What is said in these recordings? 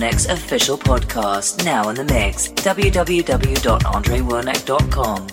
Wernick's official podcast, now in the mix. www.andrewernick.com.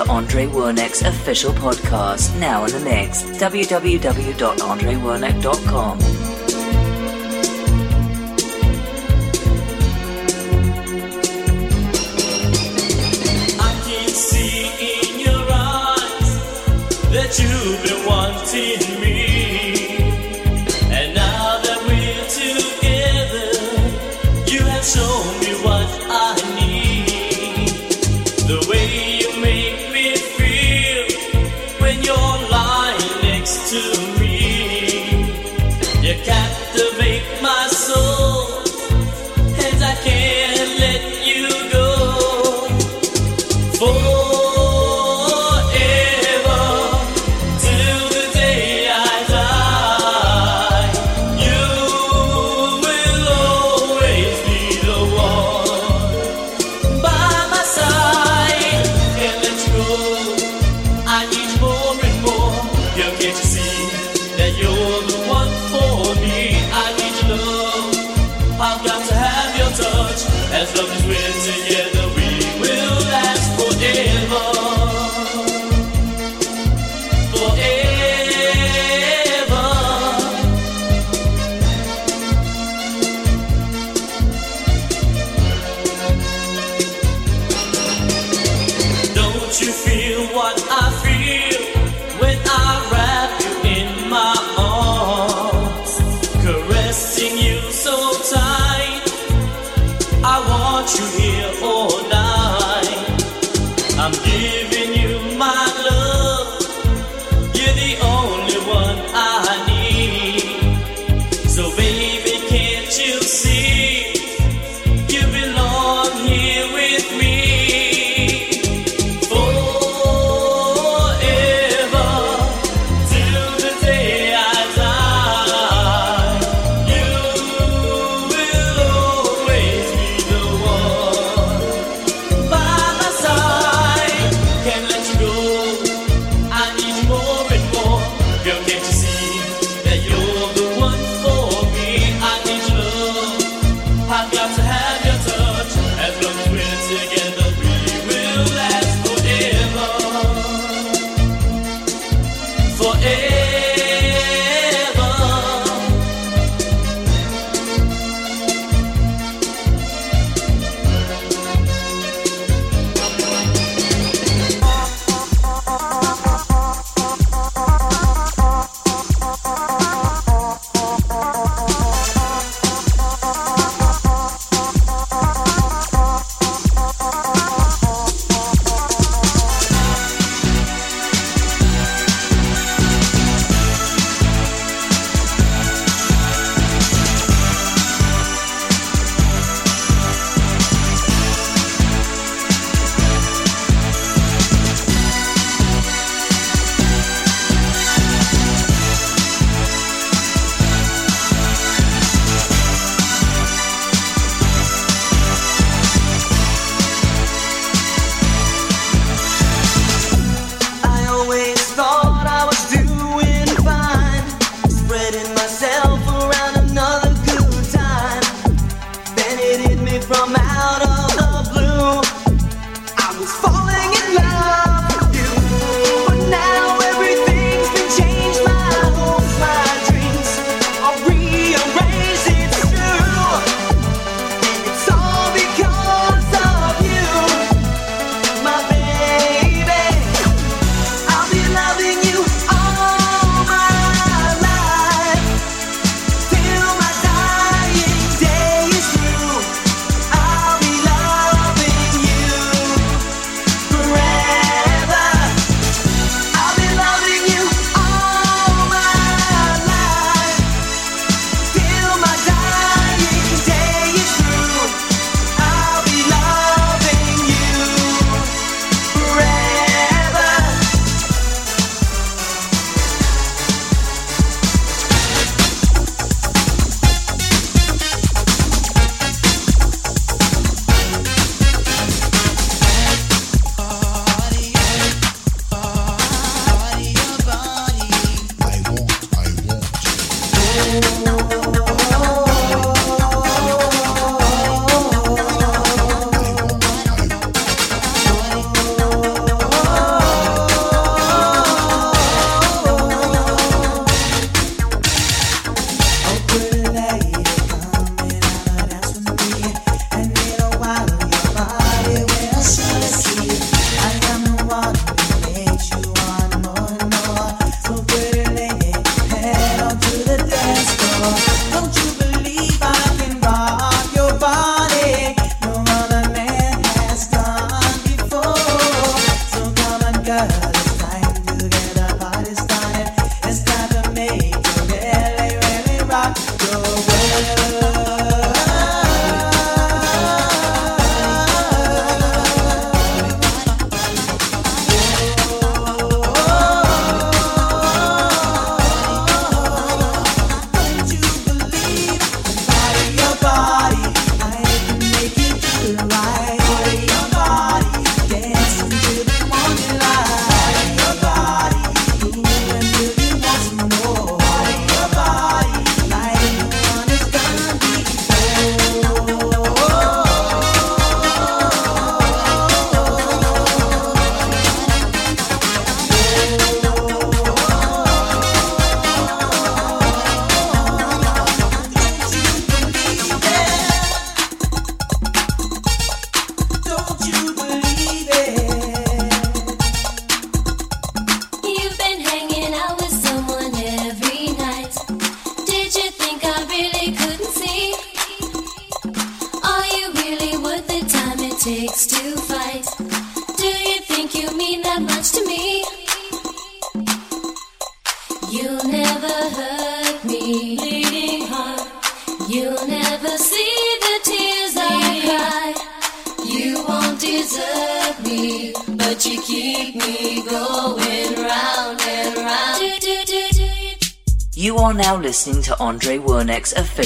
to Andre Wernick's official podcast, Now in the mix. www.andrewernick.com. you've been wanting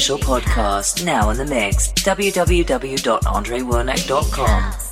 official podcast, now in the mix. www.andrewernek.com.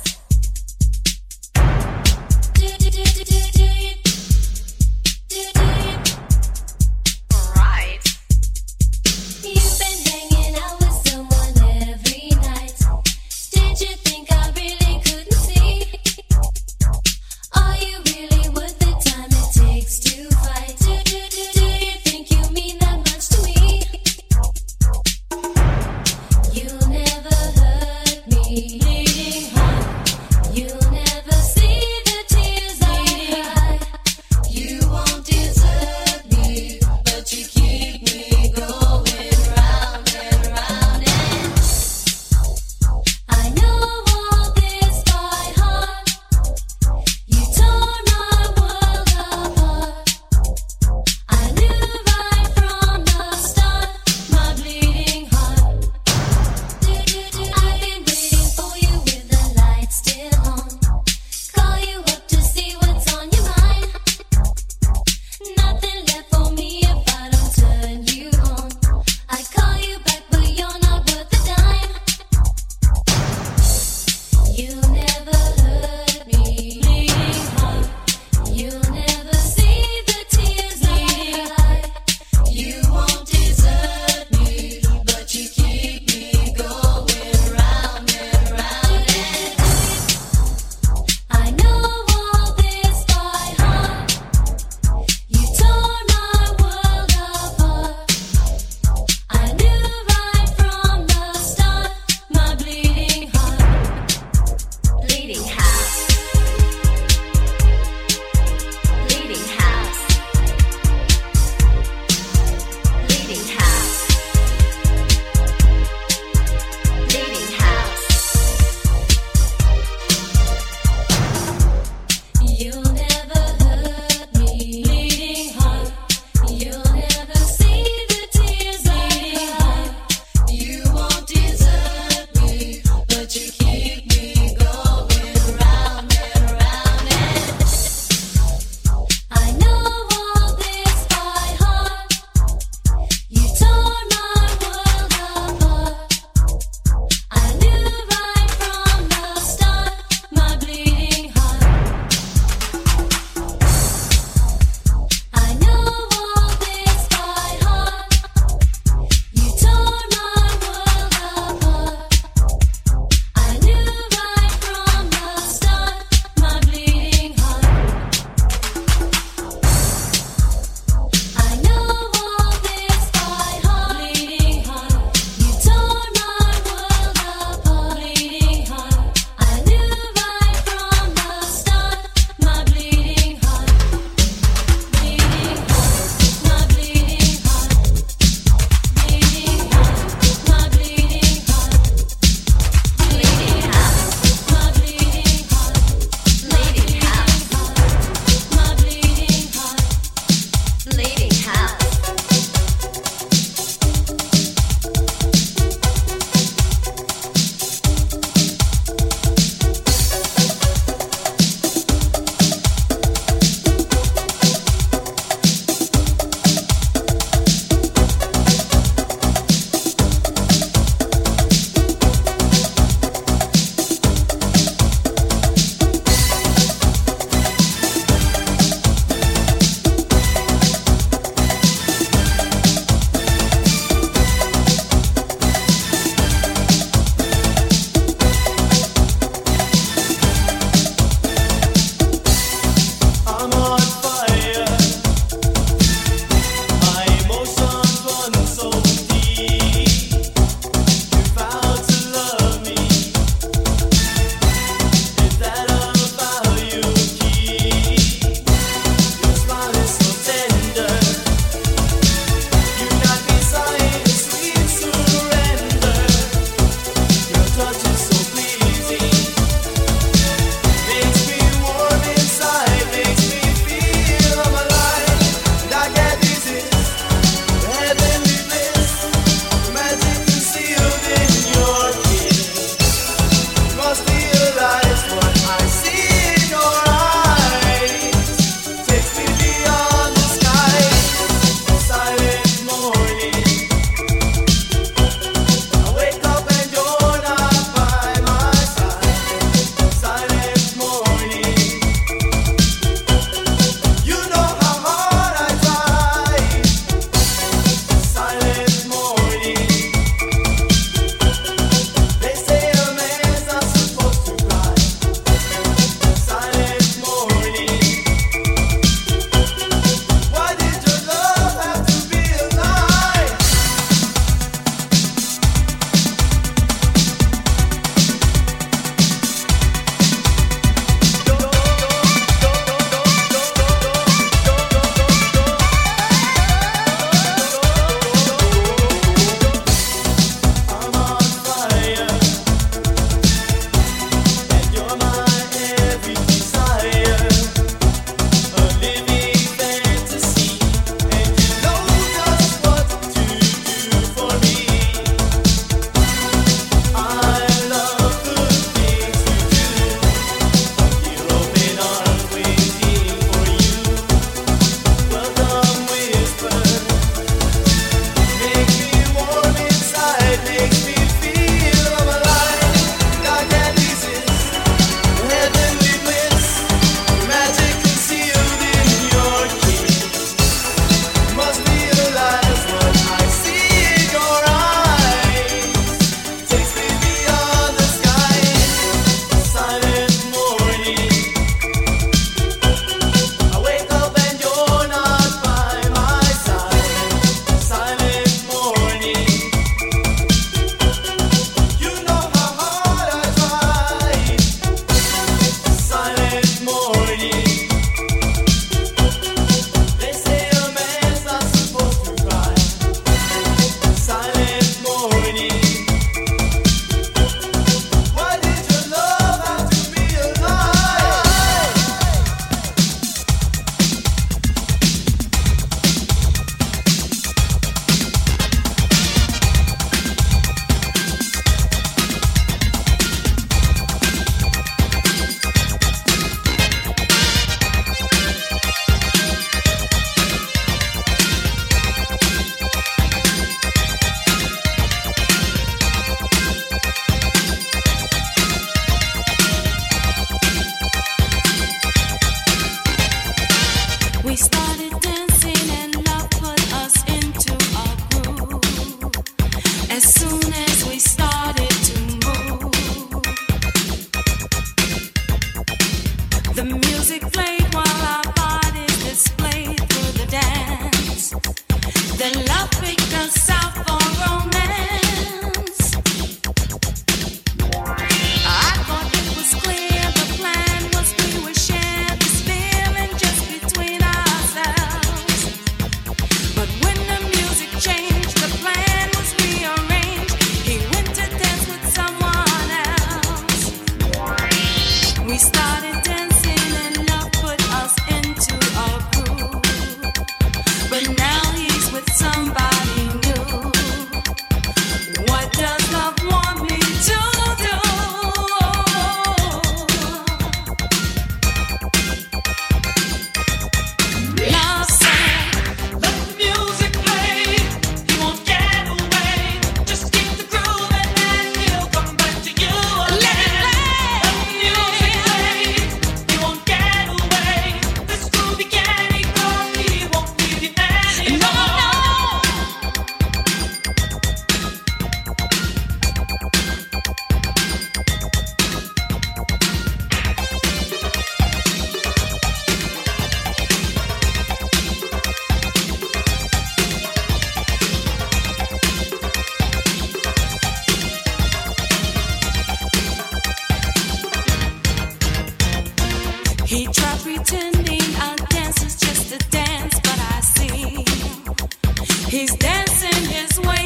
He's dancing his way.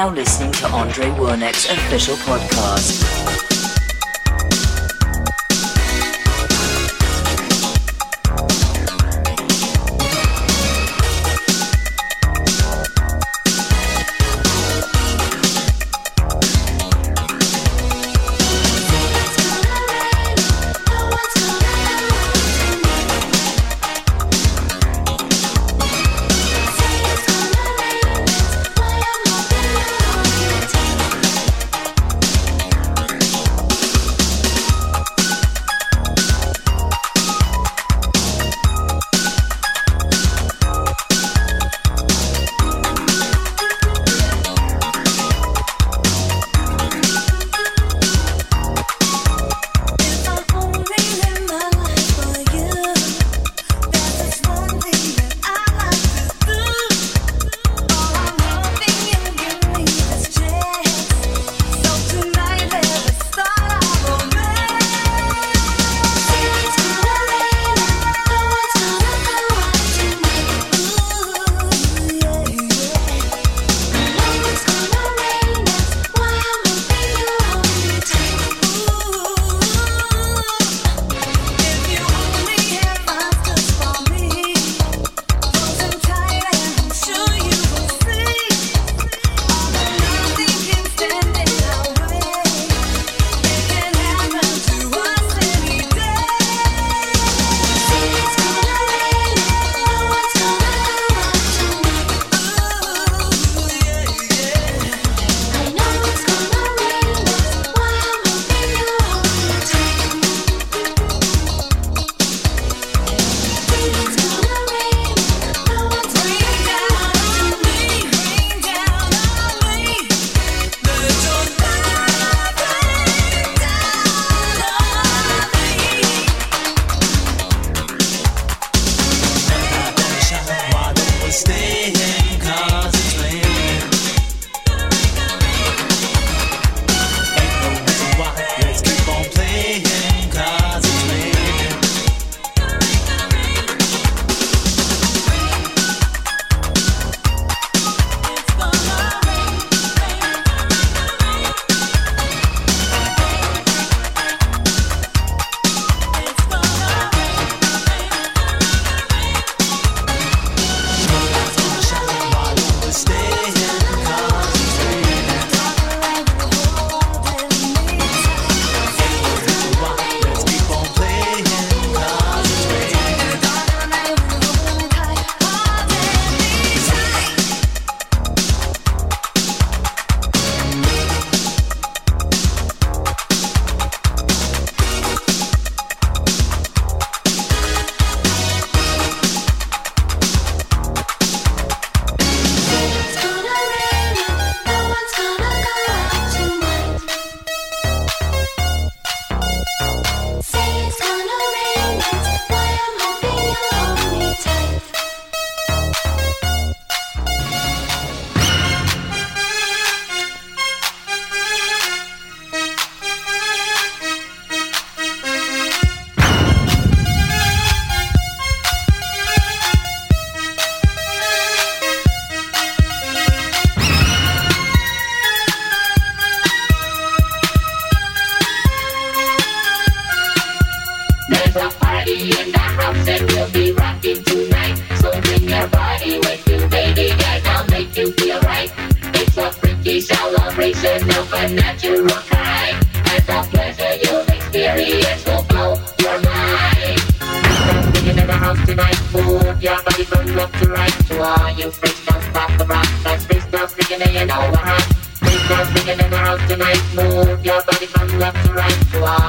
Now listening to Andre Wernek's official podcast.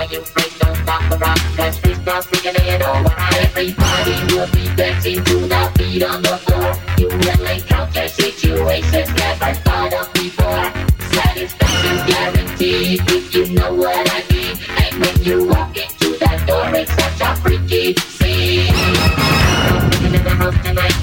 You freaks, don't stop the rock. Dance singing and you know. Everybody will be dancing to the beat on the floor. You will encounter situations never thought of before. Satisfaction's guaranteed if you know what I mean. And when you walk into that door, it's such a freaky scene. Singing in the house tonight,